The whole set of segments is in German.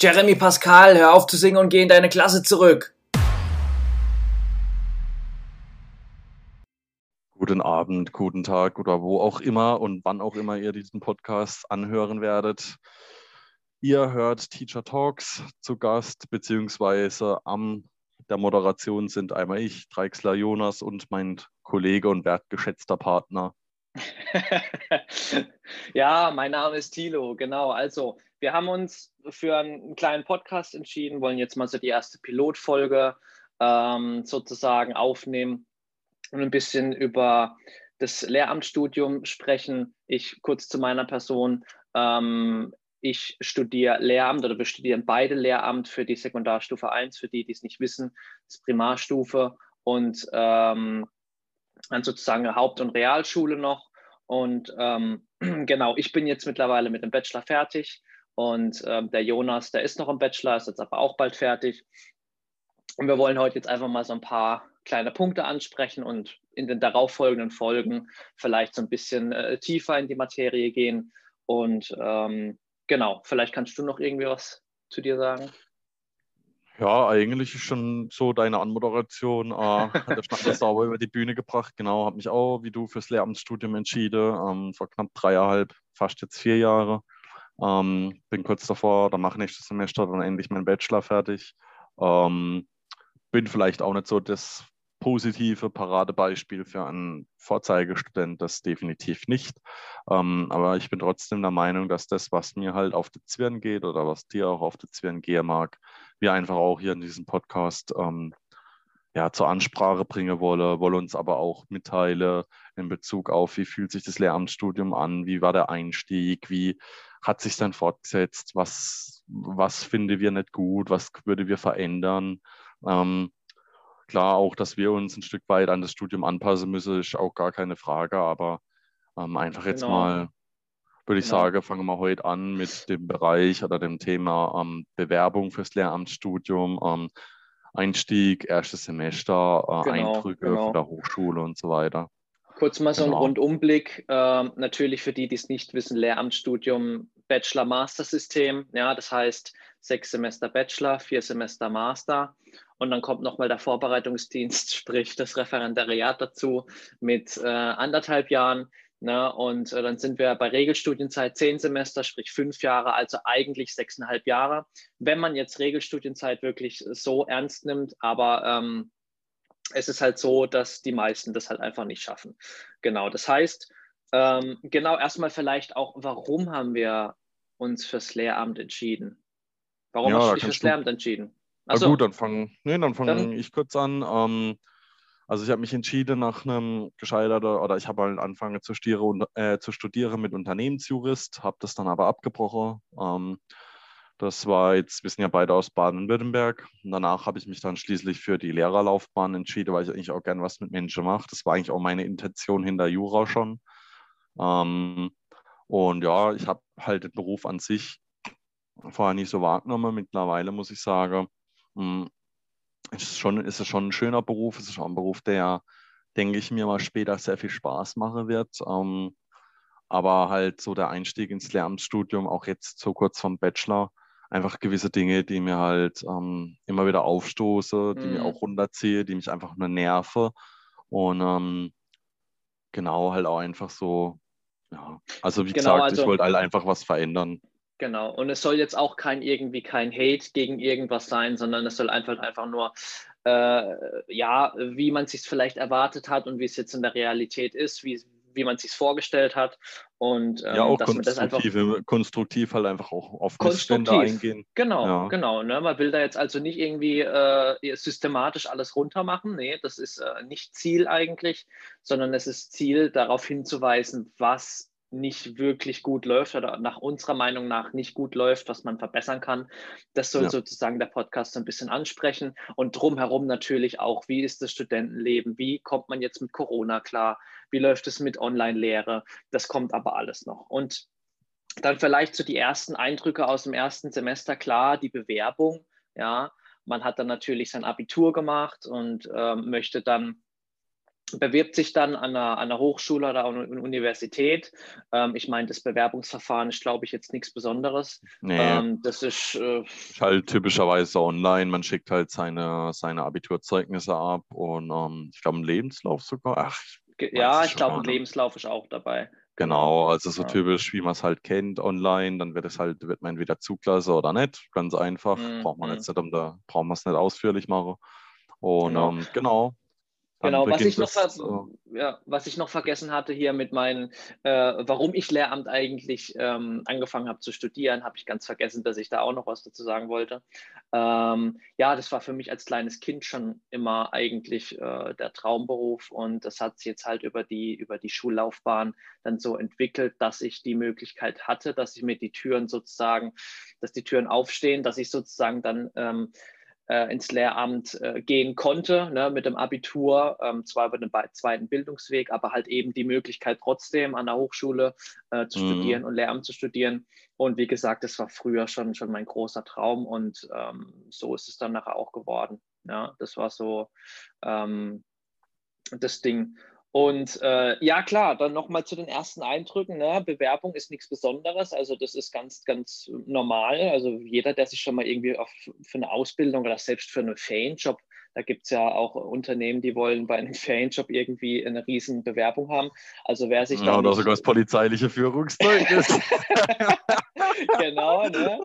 Jeremy Pascal, hör auf zu singen und geh in deine Klasse zurück. Guten Abend, guten Tag oder wo auch immer und wann auch immer ihr diesen Podcast anhören werdet. Ihr hört Teacher Talks zu Gast, beziehungsweise am der Moderation sind einmal ich, Dreixler Jonas und mein Kollege und wertgeschätzter Partner. ja, mein Name ist Thilo, genau. Also, wir haben uns für einen kleinen Podcast entschieden, wollen jetzt mal so die erste Pilotfolge ähm, sozusagen aufnehmen und ein bisschen über das Lehramtsstudium sprechen. Ich kurz zu meiner Person. Ähm, ich studiere Lehramt oder wir studieren beide Lehramt für die Sekundarstufe 1, für die, die es nicht wissen, das Primarstufe und ähm, dann sozusagen Haupt- und Realschule noch. Und ähm, genau, ich bin jetzt mittlerweile mit dem Bachelor fertig und ähm, der Jonas, der ist noch im Bachelor, ist jetzt aber auch bald fertig. Und wir wollen heute jetzt einfach mal so ein paar kleine Punkte ansprechen und in den darauffolgenden Folgen vielleicht so ein bisschen äh, tiefer in die Materie gehen. Und ähm, genau, vielleicht kannst du noch irgendwie was zu dir sagen. Ja, eigentlich ist schon so deine Anmoderation, äh, hat der Schnapp sauber über die Bühne gebracht. Genau, habe mich auch, wie du, fürs Lehramtsstudium entschieden, ähm, vor knapp dreieinhalb, fast jetzt vier Jahre. Ähm, bin kurz davor, dann mache nächstes Semester dann endlich meinen Bachelor fertig. Ähm, bin vielleicht auch nicht so das positive Paradebeispiel für einen Vorzeigestudent, das definitiv nicht. Ähm, aber ich bin trotzdem der Meinung, dass das, was mir halt auf die Zwirn geht oder was dir auch auf die Zwirn gehen mag, wir einfach auch hier in diesem Podcast ähm, ja, zur Ansprache bringen wolle, wolle uns aber auch mitteilen in Bezug auf, wie fühlt sich das Lehramtsstudium an, wie war der Einstieg, wie hat sich dann fortgesetzt, was, was finden wir nicht gut, was würde wir verändern. Ähm, Klar, auch, dass wir uns ein Stück weit an das Studium anpassen müssen, ist auch gar keine Frage, aber ähm, einfach jetzt genau. mal, würde ich genau. sagen, fangen wir heute an mit dem Bereich oder dem Thema ähm, Bewerbung fürs Lehramtsstudium, ähm, Einstieg, erstes Semester, äh, genau, Eindrücke genau. von der Hochschule und so weiter. Kurz mal so ein genau. Rundumblick. Äh, natürlich für die, die es nicht wissen, Lehramtsstudium, Bachelor-Master-System. Ja, das heißt sechs Semester Bachelor, vier Semester Master. Und dann kommt nochmal der Vorbereitungsdienst, sprich das Referendariat dazu mit äh, anderthalb Jahren. Ne? Und äh, dann sind wir bei Regelstudienzeit zehn Semester, sprich fünf Jahre, also eigentlich sechseinhalb Jahre. Wenn man jetzt Regelstudienzeit wirklich so ernst nimmt, aber ähm, es ist halt so, dass die meisten das halt einfach nicht schaffen. Genau, das heißt, ähm, genau erstmal vielleicht auch, warum haben wir uns fürs Lehramt entschieden? Warum ja, hast du dich fürs Lehramt entschieden? Also, Na gut, dann fange nee, dann fang ich kurz an. Ähm, also ich habe mich entschieden nach einem gescheiterten, oder ich habe halt angefangen zu, studieren, äh, zu studieren mit Unternehmensjurist, habe das dann aber abgebrochen. Ähm, das war jetzt, wir sind ja beide aus Baden-Württemberg. Danach habe ich mich dann schließlich für die Lehrerlaufbahn entschieden, weil ich eigentlich auch gern was mit Menschen mache. Das war eigentlich auch meine Intention hinter Jura schon. Ähm, und ja, ich habe halt den Beruf an sich vorher nicht so wahrgenommen. Mittlerweile muss ich sagen, hm, ist, schon, ist es schon ein schöner Beruf. Es ist auch ein Beruf, der, denke ich mir mal, später sehr viel Spaß machen wird. Ähm, aber halt so der Einstieg ins Lehramtsstudium, auch jetzt so kurz vom Bachelor, einfach gewisse Dinge, die mir halt ähm, immer wieder aufstoße, die mhm. mir auch runterziehe, die mich einfach nur nerven. Und ähm, genau, halt auch einfach so, ja, also wie genau, gesagt, also, ich wollte halt einfach was verändern. Genau. Und es soll jetzt auch kein irgendwie kein Hate gegen irgendwas sein, sondern es soll einfach einfach nur äh, ja, wie man sich vielleicht erwartet hat und wie es jetzt in der Realität ist, wie, wie man sich vorgestellt hat. Und ähm, ja, auch dass man das einfach konstruktiv halt einfach auch auf Missstände eingehen. Genau, ja. genau. Ne? Man will da jetzt also nicht irgendwie äh, systematisch alles runtermachen. Nee, das ist äh, nicht Ziel eigentlich, sondern es ist Ziel, darauf hinzuweisen, was nicht wirklich gut läuft oder nach unserer Meinung nach nicht gut läuft, was man verbessern kann. Das soll ja. sozusagen der Podcast so ein bisschen ansprechen und drumherum natürlich auch, wie ist das Studentenleben, wie kommt man jetzt mit Corona klar, wie läuft es mit Online-Lehre, das kommt aber alles noch. Und dann vielleicht so die ersten Eindrücke aus dem ersten Semester, klar, die Bewerbung, ja, man hat dann natürlich sein Abitur gemacht und äh, möchte dann bewirbt sich dann an einer, an einer Hochschule oder an einer Universität. Ähm, ich meine, das Bewerbungsverfahren ist, glaube ich, jetzt nichts Besonderes. Nee. Ähm, das ist, äh, ist, halt typischerweise online. Man schickt halt seine, seine Abiturzeugnisse ab und ähm, ich glaube, ein Lebenslauf sogar. Ach, ich ja, ich glaube, ein Lebenslauf ist auch dabei. Genau, also so ja. typisch, wie man es halt kennt online, dann wird es halt, wird man entweder Zuklasse oder nicht. Ganz einfach. Mhm. Braucht man jetzt mhm. nicht, um da, braucht man es nicht ausführlich machen. Und genau, ähm, genau Genau, was ich, noch, so. ja, was ich noch vergessen hatte hier mit meinen, äh, warum ich Lehramt eigentlich ähm, angefangen habe zu studieren, habe ich ganz vergessen, dass ich da auch noch was dazu sagen wollte. Ähm, ja, das war für mich als kleines Kind schon immer eigentlich äh, der Traumberuf und das hat sich jetzt halt über die, über die Schullaufbahn dann so entwickelt, dass ich die Möglichkeit hatte, dass ich mir die Türen sozusagen, dass die Türen aufstehen, dass ich sozusagen dann ähm, äh, ins Lehramt äh, gehen konnte, ne, mit dem Abitur, ähm, zwar über den zweiten Bildungsweg, aber halt eben die Möglichkeit trotzdem an der Hochschule äh, zu mhm. studieren und Lehramt zu studieren. Und wie gesagt, das war früher schon, schon mein großer Traum und ähm, so ist es dann nachher auch geworden. Ja, das war so ähm, das Ding. Und äh, ja, klar, dann nochmal zu den ersten Eindrücken. Ne? Bewerbung ist nichts Besonderes, also das ist ganz, ganz normal. Also jeder, der sich schon mal irgendwie auf, für eine Ausbildung oder selbst für einen Ferienjob, da gibt es ja auch Unternehmen, die wollen bei einem Ferienjob irgendwie eine riesen Bewerbung haben. Also wer sich ja, oder sogar das polizeiliche Führungszeugnis. genau, ne?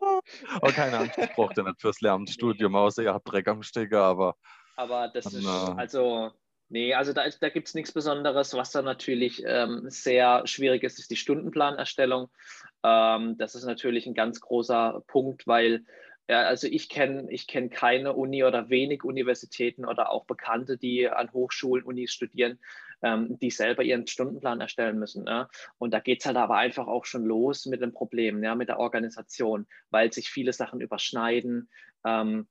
Aber keine Angst, braucht ihr nicht fürs Lernstudium, außer ihr habt Dreck am Stecker, aber. Aber das ist, also Nee, also da, da gibt es nichts Besonderes. Was dann natürlich ähm, sehr schwierig ist, ist die Stundenplanerstellung. Ähm, das ist natürlich ein ganz großer Punkt, weil ja, also ich kenne ich kenn keine Uni oder wenig Universitäten oder auch Bekannte, die an Hochschulen, Unis studieren, ähm, die selber ihren Stundenplan erstellen müssen. Ne? Und da geht es halt aber einfach auch schon los mit dem Problem, ja, mit der Organisation, weil sich viele Sachen überschneiden. Ähm,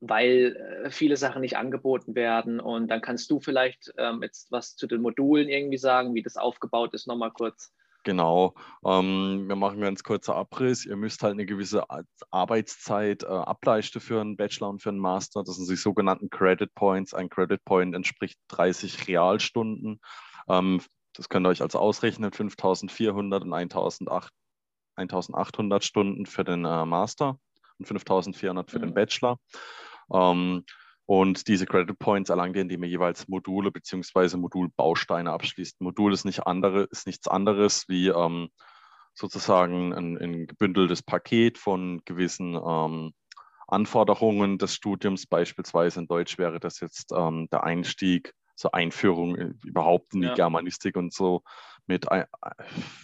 weil äh, viele Sachen nicht angeboten werden. Und dann kannst du vielleicht ähm, jetzt was zu den Modulen irgendwie sagen, wie das aufgebaut ist, nochmal kurz. Genau, ähm, wir machen ganz kurzer Abriss. Ihr müsst halt eine gewisse Arbeitszeit äh, ableisten für einen Bachelor und für einen Master. Das sind die sogenannten Credit Points. Ein Credit Point entspricht 30 Realstunden. Ähm, das könnt ihr euch also ausrechnen, 5400 und 1800 Stunden für den äh, Master und 5400 für mhm. den Bachelor. Ähm, und diese Credit Points erlangt ihr, indem ihr jeweils Module bzw. Modulbausteine abschließt. Modul ist, nicht andere, ist nichts anderes wie ähm, sozusagen ein, ein, gebündeltes Paket von gewissen ähm, Anforderungen des Studiums. Beispielsweise in Deutsch wäre das jetzt ähm, der Einstieg, so Einführung überhaupt in die ja. Germanistik und so mit,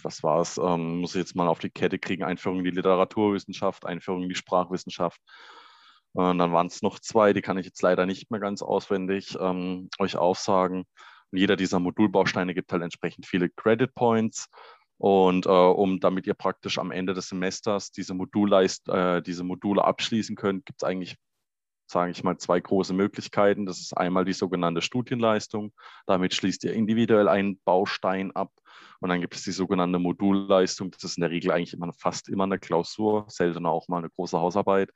was war es, ähm, muss ich jetzt mal auf die Kette kriegen, Einführung in die Literaturwissenschaft, Einführung in die Sprachwissenschaft und dann waren es noch zwei, die kann ich jetzt leider nicht mehr ganz auswendig ähm, euch aufsagen. Und jeder dieser Modulbausteine gibt halt entsprechend viele Credit Points. Und äh, um damit ihr praktisch am Ende des Semesters diese, Modulleist, äh, diese Module abschließen könnt, gibt es eigentlich, sage ich mal, zwei große Möglichkeiten. Das ist einmal die sogenannte Studienleistung. Damit schließt ihr individuell einen Baustein ab. Und dann gibt es die sogenannte Modulleistung. Das ist in der Regel eigentlich immer, fast immer eine Klausur, seltener auch mal eine große Hausarbeit.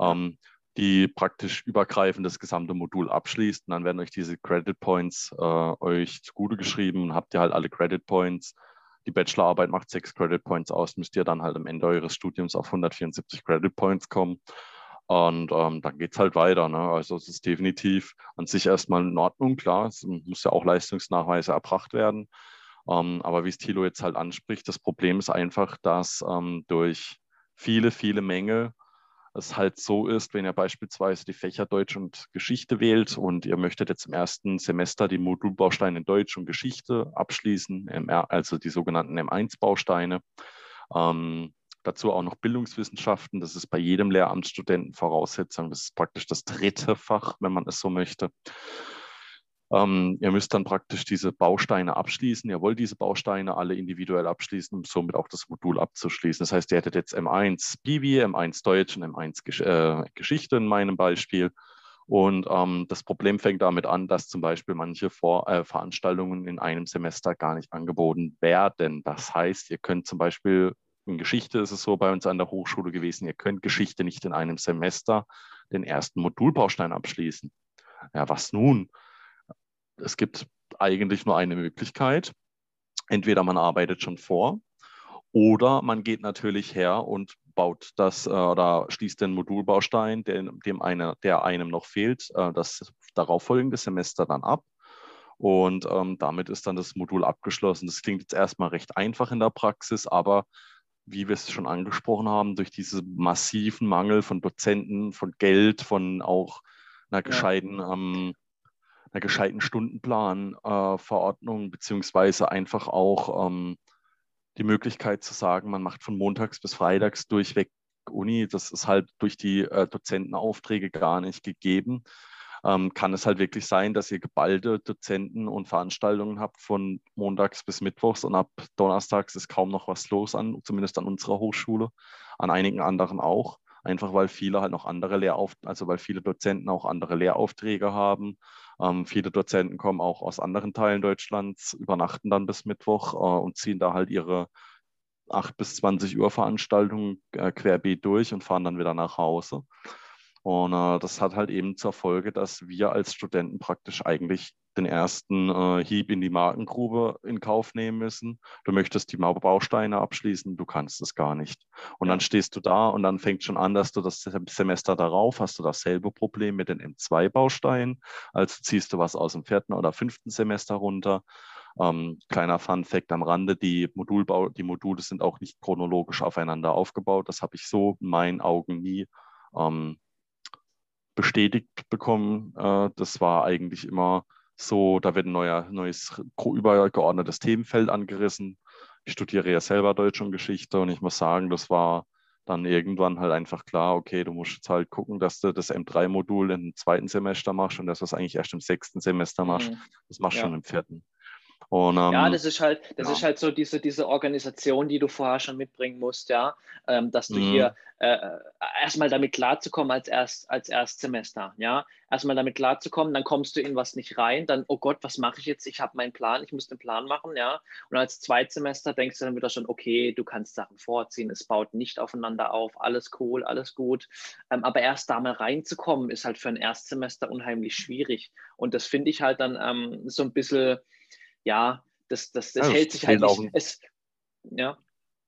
Ähm, die praktisch übergreifend das gesamte Modul abschließt. Und dann werden euch diese Credit Points äh, euch zugute geschrieben habt ihr halt alle Credit Points. Die Bachelorarbeit macht sechs Credit Points aus, müsst ihr dann halt am Ende eures Studiums auf 174 Credit Points kommen. Und ähm, dann geht es halt weiter. Ne? Also es ist definitiv an sich erstmal in Ordnung, klar. Es muss ja auch Leistungsnachweise erbracht werden. Ähm, aber wie es Thilo jetzt halt anspricht, das Problem ist einfach, dass ähm, durch viele, viele Mängel es halt so ist, wenn ihr beispielsweise die Fächer Deutsch und Geschichte wählt und ihr möchtet jetzt im ersten Semester die Modulbausteine Deutsch und Geschichte abschließen, also die sogenannten M1-Bausteine. Ähm, dazu auch noch Bildungswissenschaften. Das ist bei jedem Lehramtsstudenten Voraussetzung. Das ist praktisch das dritte Fach, wenn man es so möchte. Ähm, ihr müsst dann praktisch diese Bausteine abschließen. Ihr wollt diese Bausteine alle individuell abschließen, um somit auch das Modul abzuschließen. Das heißt, ihr hättet jetzt M1 Bibi, M1 Deutsch und M1 Gesch äh, Geschichte in meinem Beispiel. Und ähm, das Problem fängt damit an, dass zum Beispiel manche Vor äh, Veranstaltungen in einem Semester gar nicht angeboten werden. Das heißt, ihr könnt zum Beispiel in Geschichte ist es so bei uns an der Hochschule gewesen, ihr könnt Geschichte nicht in einem Semester den ersten Modulbaustein abschließen. Ja, was nun? Es gibt eigentlich nur eine Möglichkeit. Entweder man arbeitet schon vor oder man geht natürlich her und baut das äh, oder schließt den Modulbaustein, den, dem eine, der einem noch fehlt, äh, das darauffolgende Semester dann ab. Und ähm, damit ist dann das Modul abgeschlossen. Das klingt jetzt erstmal recht einfach in der Praxis, aber wie wir es schon angesprochen haben, durch diesen massiven Mangel von Dozenten, von Geld, von auch einer gescheiten, ähm, einer gescheiten Stundenplanverordnung, äh, beziehungsweise einfach auch ähm, die Möglichkeit zu sagen, man macht von montags bis freitags durchweg Uni. Das ist halt durch die äh, Dozentenaufträge gar nicht gegeben. Ähm, kann es halt wirklich sein, dass ihr geballte Dozenten und Veranstaltungen habt von montags bis mittwochs und ab donnerstags ist kaum noch was los an, zumindest an unserer Hochschule, an einigen anderen auch. Einfach weil viele halt noch andere Lehraufträge, also weil viele Dozenten auch andere Lehraufträge haben. Ähm, viele Dozenten kommen auch aus anderen Teilen Deutschlands, übernachten dann bis Mittwoch äh, und ziehen da halt ihre 8 bis 20 Uhr Veranstaltungen äh, querbeet durch und fahren dann wieder nach Hause. Und äh, das hat halt eben zur Folge, dass wir als Studenten praktisch eigentlich den ersten äh, Hieb in die Markengrube in Kauf nehmen müssen. Du möchtest die Bausteine abschließen, du kannst es gar nicht. Und ja. dann stehst du da und dann fängt schon an, dass du das Semester darauf hast du dasselbe Problem mit den M2-Bausteinen. Also ziehst du was aus dem vierten oder fünften Semester runter. Ähm, kleiner Fun-Fact am Rande: die, Modulbau, die Module sind auch nicht chronologisch aufeinander aufgebaut. Das habe ich so in meinen Augen nie ähm, bestätigt bekommen. Äh, das war eigentlich immer so, da wird ein neuer, neues übergeordnetes Themenfeld angerissen. Ich studiere ja selber Deutsch und Geschichte und ich muss sagen, das war dann irgendwann halt einfach klar, okay, du musst jetzt halt gucken, dass du das M3-Modul im zweiten Semester machst und das, was eigentlich erst im sechsten Semester machst, mhm. das machst du ja. schon im vierten. Und, ähm, ja, das ist halt, das ja. ist halt so diese, diese Organisation, die du vorher schon mitbringen musst, ja, ähm, dass du mhm. hier äh, äh, erstmal damit klarzukommen als erst als Erstsemester, ja, erstmal damit klarzukommen, dann kommst du in was nicht rein, dann oh Gott, was mache ich jetzt? Ich habe meinen Plan, ich muss den Plan machen, ja, und als Zweitsemester denkst du dann wieder schon, okay, du kannst Sachen vorziehen, es baut nicht aufeinander auf, alles cool, alles gut, ähm, aber erst da mal reinzukommen ist halt für ein Erstsemester unheimlich schwierig und das finde ich halt dann ähm, so ein bisschen ja, das, das, das ja, hält sich halt nicht. Es, ja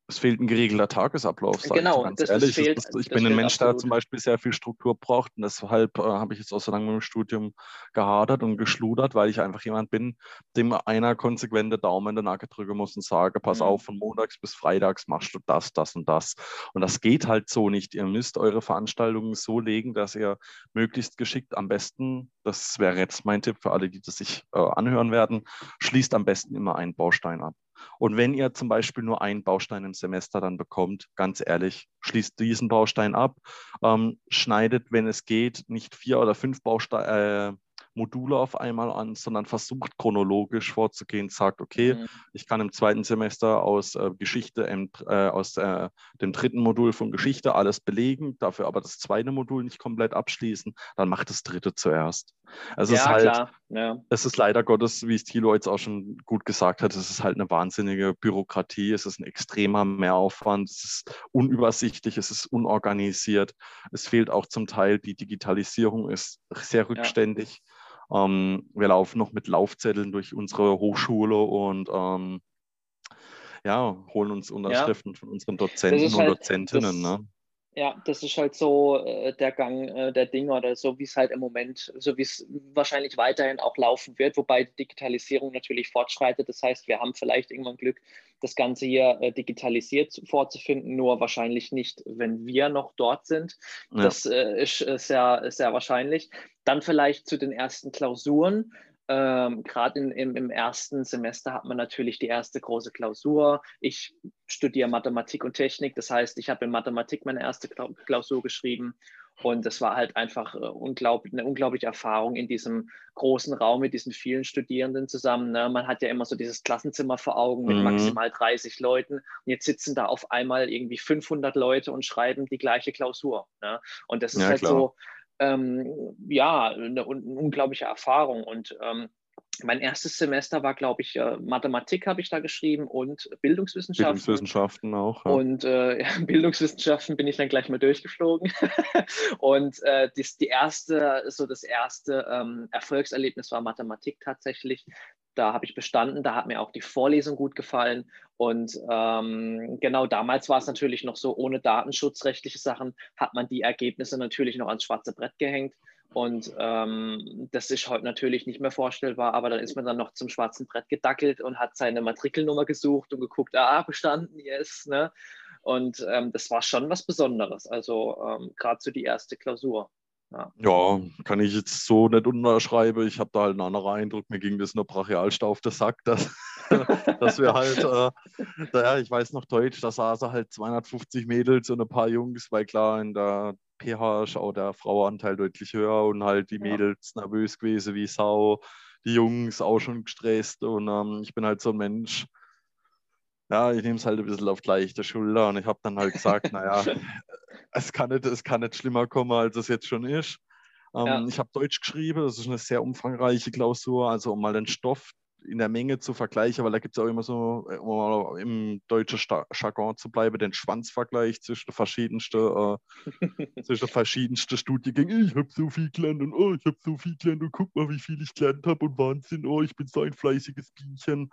es fehlt ein geregelter Tagesablauf. Genau, ganz das, ehrlich. Das fehlt, das, ich bin ein Mensch, absolut. der zum Beispiel sehr viel Struktur braucht und deshalb äh, habe ich jetzt auch so lange mit dem Studium gehadert und geschludert, weil ich einfach jemand bin, dem einer konsequente Daumen in der Nacke drücken muss und sage, pass mhm. auf, von montags bis freitags machst du das, das und das. Und das geht halt so nicht. Ihr müsst eure Veranstaltungen so legen, dass ihr möglichst geschickt am besten, das wäre jetzt mein Tipp für alle, die das sich äh, anhören werden, schließt am besten immer einen Baustein ab. Und wenn ihr zum Beispiel nur einen Baustein im Semester dann bekommt, ganz ehrlich, schließt diesen Baustein ab, ähm, schneidet, wenn es geht, nicht vier oder fünf Bausteine. Äh, Module auf einmal an, sondern versucht chronologisch vorzugehen, sagt, okay, mhm. ich kann im zweiten Semester aus äh, Geschichte, äh, aus äh, dem dritten Modul von Geschichte alles belegen, dafür aber das zweite Modul nicht komplett abschließen, dann macht das dritte zuerst. Es ja, ist halt. Ja. es ist leider Gottes, wie es Thilo jetzt auch schon gut gesagt hat, es ist halt eine wahnsinnige Bürokratie, es ist ein extremer Mehraufwand, es ist unübersichtlich, es ist unorganisiert, es fehlt auch zum Teil die Digitalisierung, ist sehr rückständig. Ja. Ähm, wir laufen noch mit Laufzetteln durch unsere Hochschule und ähm, ja, holen uns Unterschriften ja. von unseren Dozenten und halt, Dozentinnen. Das, ne? Ja, das ist halt so äh, der Gang äh, der Dinge oder so, wie es halt im Moment, so wie es wahrscheinlich weiterhin auch laufen wird, wobei die Digitalisierung natürlich fortschreitet. Das heißt, wir haben vielleicht irgendwann Glück, das Ganze hier äh, digitalisiert vorzufinden, nur wahrscheinlich nicht, wenn wir noch dort sind. Ja. Das äh, ist, sehr, sehr wahrscheinlich. Dann vielleicht zu den ersten Klausuren. Ähm, Gerade im, im ersten Semester hat man natürlich die erste große Klausur. Ich studiere Mathematik und Technik, das heißt, ich habe in Mathematik meine erste Klausur geschrieben und es war halt einfach äh, unglaublich, eine unglaubliche Erfahrung in diesem großen Raum mit diesen vielen Studierenden zusammen. Ne? Man hat ja immer so dieses Klassenzimmer vor Augen mit mhm. maximal 30 Leuten. Und jetzt sitzen da auf einmal irgendwie 500 Leute und schreiben die gleiche Klausur. Ne? Und das ist ja, halt klar. so, ähm, ja, eine, eine, unglaubliche Erfahrung. Und ähm, mein erstes Semester war, glaube ich, äh, Mathematik habe ich da geschrieben und Bildungswissenschaften. Bildungswissenschaften auch. Ja. Und äh, Bildungswissenschaften bin ich dann gleich mal durchgeflogen. und äh, das, die erste, so das erste ähm, Erfolgserlebnis war Mathematik tatsächlich. Da habe ich bestanden, da hat mir auch die Vorlesung gut gefallen. Und ähm, genau damals war es natürlich noch so, ohne datenschutzrechtliche Sachen hat man die Ergebnisse natürlich noch ans schwarze Brett gehängt. Und ähm, das ist heute natürlich nicht mehr vorstellbar, aber dann ist man dann noch zum schwarzen Brett gedackelt und hat seine Matrikelnummer gesucht und geguckt, ah, bestanden, yes. Ne? Und ähm, das war schon was Besonderes. Also ähm, gerade so die erste Klausur. Ja. ja. kann ich jetzt so nicht unterschreiben. Ich habe da halt einen anderen Eindruck. Mir ging das nur brachialst auf den Sack, dass, dass wir halt, äh, naja, ich weiß noch Deutsch, da saßen halt 250 Mädels und ein paar Jungs, weil klar, in der PH ist auch der Frauenanteil deutlich höher und halt die Mädels ja. nervös gewesen wie Sau, die Jungs auch schon gestresst und ähm, ich bin halt so ein Mensch, ja, ich nehme es halt ein bisschen auf leichte Schulter und ich habe dann halt gesagt, naja, es kann, nicht, es kann nicht schlimmer kommen, als es jetzt schon ist. Ähm, ja. Ich habe Deutsch geschrieben, das ist eine sehr umfangreiche Klausur, also um mal den Stoff in der Menge zu vergleichen, weil da gibt es auch immer so, um im deutschen Jargon zu bleiben, den Schwanzvergleich zwischen verschiedensten, äh, zwischen verschiedensten Studiengängen. Ich habe so viel gelernt und oh, ich habe so viel gelernt und guck mal, wie viel ich gelernt habe und Wahnsinn, oh, ich bin so ein fleißiges Bienchen.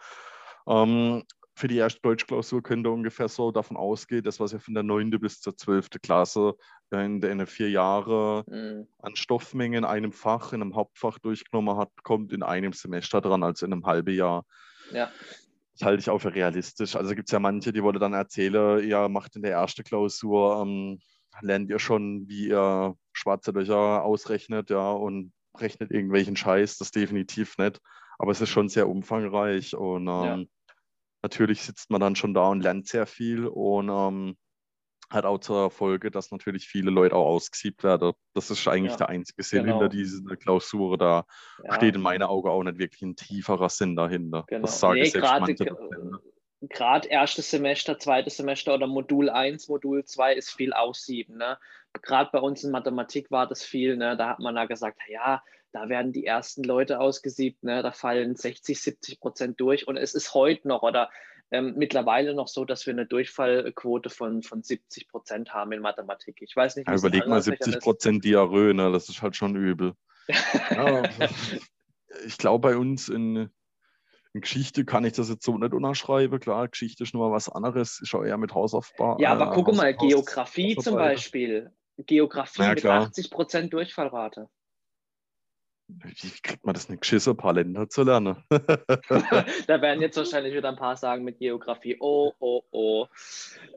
Ähm, für die erste Deutschklausur könnt ihr ungefähr so davon ausgehen, das, was ihr von der 9. bis zur 12. Klasse in den vier Jahren mhm. an Stoffmengen in einem Fach, in einem Hauptfach durchgenommen hat, kommt in einem Semester dran, also in einem halben Jahr. Ja. Das halte ich auch für realistisch. Also gibt es ja manche, die wollen dann erzählen, ihr macht in der ersten Klausur, ähm, lernt ihr schon, wie ihr schwarze Löcher ausrechnet, ja, und rechnet irgendwelchen Scheiß, das definitiv nicht. Aber es ist schon sehr umfangreich und ähm, ja natürlich sitzt man dann schon da und lernt sehr viel und ähm, hat auch zur Folge, dass natürlich viele Leute auch ausgesiebt werden. Das ist eigentlich ja, der einzige Sinn genau. hinter dieser Klausur. Da ja. steht in meinen Augen auch nicht wirklich ein tieferer Sinn dahinter. Genau. Das sage nee, gerade gerade erstes Semester, zweites Semester oder Modul 1, Modul 2 ist viel aussieben. Ne? Gerade bei uns in Mathematik war das viel. Ne? Da hat man da gesagt, ja, da werden die ersten Leute ausgesiebt, ne? da fallen 60, 70 Prozent durch und es ist heute noch oder ähm, mittlerweile noch so, dass wir eine Durchfallquote von, von 70 Prozent haben in Mathematik. Ich weiß nicht, ja, Überleg mal 70 Prozent Diarrhoe, ne? das ist halt schon übel. ja, ich glaube, bei uns in, in, Geschichte kann ich das jetzt so nicht unterschreiben. Klar, Geschichte ist nur mal was anderes, ist auch eher mit Hausaufbau. Ja, aber äh, guck mal, Geografie zum Beispiel. Geografie ja, mit 80 Prozent Durchfallrate. Wie kriegt man das nicht geschissen, ein paar Länder zu lernen? da werden jetzt wahrscheinlich wieder ein paar sagen mit Geografie. Oh, oh, oh.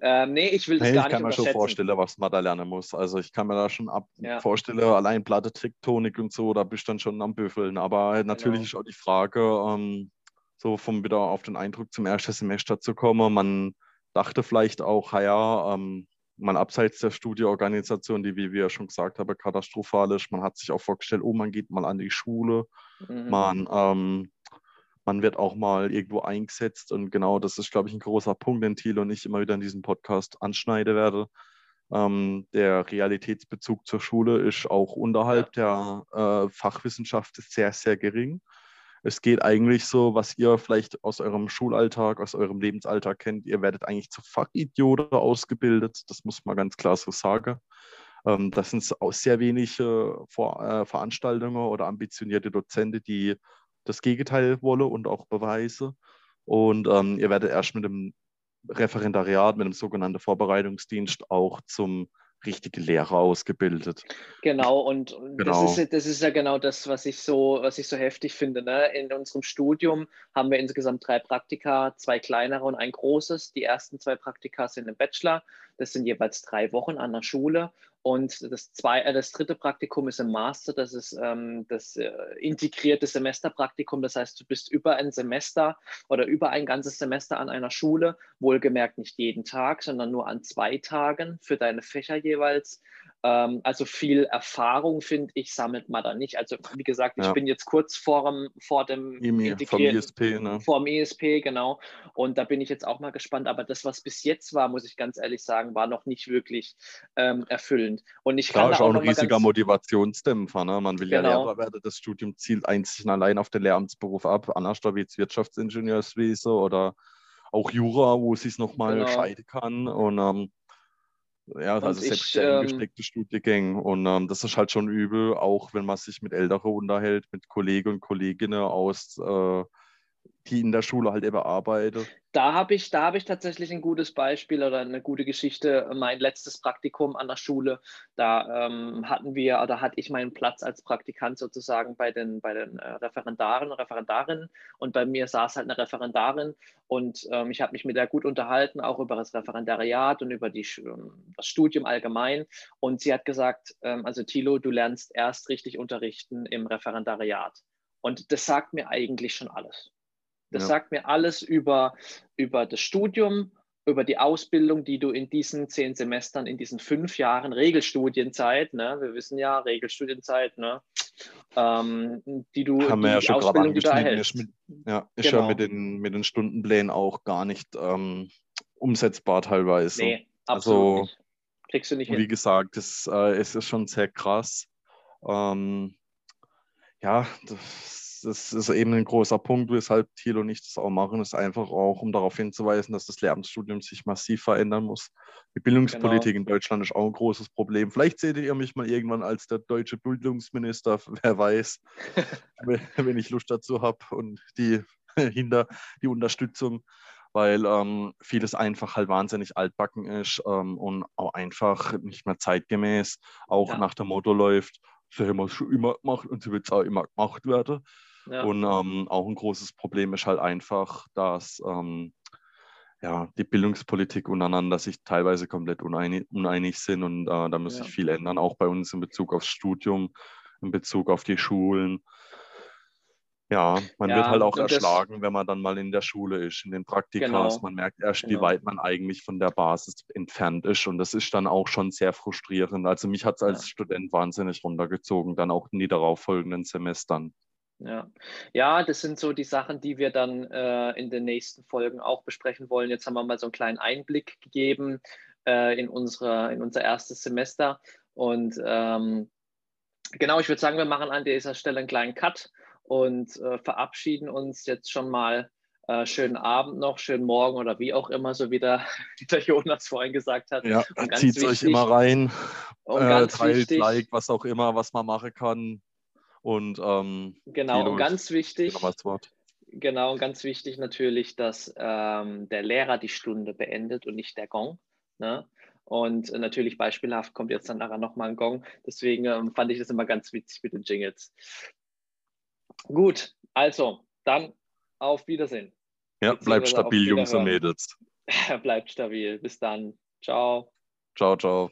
Ähm, nee, ich will das hey, gar nicht Ich kann mir schon vorstellen, was man da lernen muss. Also ich kann mir da schon ab ja. vorstellen, allein Platte, Tektonik und so, da bist du dann schon am Büffeln. Aber natürlich genau. ist auch die Frage, ähm, so vom wieder auf den Eindruck zum ersten Semester zu kommen. Man dachte vielleicht auch, ja, ähm, man abseits der Studieorganisation, die, wie wir schon gesagt haben, katastrophal ist. Man hat sich auch vorgestellt, oh, man geht mal an die Schule, mhm. man, ähm, man wird auch mal irgendwo eingesetzt und genau das ist, glaube ich, ein großer Punkt, den Thiel und ich immer wieder in diesem Podcast anschneiden werde. Ähm, der Realitätsbezug zur Schule ist auch unterhalb ja. der äh, Fachwissenschaft sehr, sehr gering es geht eigentlich so, was ihr vielleicht aus eurem Schulalltag, aus eurem Lebensalltag kennt, ihr werdet eigentlich zu Fachidioten ausgebildet, das muss man ganz klar so sagen. Ähm, das sind auch sehr wenige Vor äh, Veranstaltungen oder ambitionierte Dozenten, die das Gegenteil wollen und auch beweisen. Und ähm, ihr werdet erst mit dem Referendariat, mit dem sogenannten Vorbereitungsdienst auch zum richtige Lehrer ausgebildet. Genau, und genau. Das, ist, das ist ja genau das, was ich so, was ich so heftig finde. Ne? In unserem Studium haben wir insgesamt drei Praktika, zwei kleinere und ein großes. Die ersten zwei Praktika sind im Bachelor. Das sind jeweils drei Wochen an der Schule. Und das, zwei, äh, das dritte Praktikum ist im Master, das ist ähm, das äh, integrierte Semesterpraktikum. Das heißt, du bist über ein Semester oder über ein ganzes Semester an einer Schule, wohlgemerkt nicht jeden Tag, sondern nur an zwei Tagen für deine Fächer jeweils. Ähm, also viel Erfahrung, finde ich, sammelt man da nicht. Also wie gesagt, ich ja. bin jetzt kurz vor dem, vor dem vom ESP, ne? Vor dem ESP, genau. Und da bin ich jetzt auch mal gespannt. Aber das, was bis jetzt war, muss ich ganz ehrlich sagen, war noch nicht wirklich ähm, erfüllend. Und ich Klar, kann ist auch ein riesiger Motivationsdämpfer. Ne? Man will genau. ja Lehrer werden. Das Studium zielt einzig und allein auf den Lehramtsberuf ab. Anders wie jetzt Wirtschaftsingenieurswesen oder auch Jura, wo es sich nochmal genau. scheiden kann. Und ähm, ja, und also selbst ich, ähm, gesteckte Studiengänge. Und ähm, das ist halt schon übel, auch wenn man sich mit Älteren unterhält, mit Kollegen und Kolleginnen aus, äh, die in der Schule halt eben arbeite. Da habe ich, da ich tatsächlich ein gutes Beispiel oder eine gute Geschichte. Mein letztes Praktikum an der Schule, da ähm, hatten wir, oder hatte ich meinen Platz als Praktikant sozusagen bei den, bei den äh, Referendaren, Referendarinnen und bei mir saß halt eine Referendarin und ähm, ich habe mich mit der gut unterhalten, auch über das Referendariat und über die, ähm, das Studium allgemein. Und sie hat gesagt, ähm, also Thilo, du lernst erst richtig unterrichten im Referendariat. Und das sagt mir eigentlich schon alles. Das ja. sagt mir alles über, über das Studium, über die Ausbildung, die du in diesen zehn Semestern, in diesen fünf Jahren Regelstudienzeit, ne, wir wissen ja, Regelstudienzeit, ne, ähm, die du, Haben wir ja schon Ausbildung, die du erhältst. Ist mit, ja, ist genau. ja mit den, mit den Stundenplänen auch gar nicht ähm, umsetzbar teilweise. Nee, absolut also. Kriegst du nicht Wie hin. gesagt, das, äh, es ist schon sehr krass. Ähm, ja, das das ist eben ein großer Punkt, weshalb Thiel und ich das auch machen, ist einfach auch, um darauf hinzuweisen, dass das Lehramtsstudium sich massiv verändern muss. Die Bildungspolitik genau. in Deutschland ist auch ein großes Problem. Vielleicht seht ihr mich mal irgendwann als der deutsche Bildungsminister, wer weiß, wenn ich Lust dazu habe und die hinter die Unterstützung, weil ähm, vieles einfach halt wahnsinnig altbacken ist ähm, und auch einfach nicht mehr zeitgemäß, auch ja. nach dem Motto läuft, so haben es schon immer gemacht und so wird es auch immer gemacht werden. Ja. Und ähm, auch ein großes Problem ist halt einfach, dass ähm, ja, die Bildungspolitik untereinander sich teilweise komplett uneinig, uneinig sind und äh, da muss ja. sich viel ändern, auch bei uns in Bezug aufs Studium, in Bezug auf die Schulen. Ja, man ja, wird halt auch erschlagen, das, wenn man dann mal in der Schule ist, in den Praktikas. Genau, man merkt erst, genau. wie weit man eigentlich von der Basis entfernt ist. Und das ist dann auch schon sehr frustrierend. Also mich hat es als ja. Student wahnsinnig runtergezogen, dann auch in die darauffolgenden Semestern. Ja. ja, das sind so die Sachen, die wir dann äh, in den nächsten Folgen auch besprechen wollen. Jetzt haben wir mal so einen kleinen Einblick gegeben äh, in, unsere, in unser erstes Semester. Und ähm, genau, ich würde sagen, wir machen an dieser Stelle einen kleinen Cut und äh, verabschieden uns jetzt schon mal. Äh, schönen Abend noch, schönen Morgen oder wie auch immer, so wie der, wie der Jonas vorhin gesagt hat. Ja, zieht es euch immer rein, äh, teilt, wichtig, like, was auch immer, was man machen kann. Und ähm, genau, und ganz wichtig. Genau, und ganz wichtig natürlich, dass ähm, der Lehrer die Stunde beendet und nicht der Gong. Ne? Und natürlich beispielhaft kommt jetzt dann nachher nochmal ein Gong. Deswegen ähm, fand ich das immer ganz witzig mit den Jingles. Gut, also dann auf Wiedersehen. Ja, bleibt stabil, Jungs und Mädels. bleibt stabil. Bis dann. Ciao. Ciao, ciao.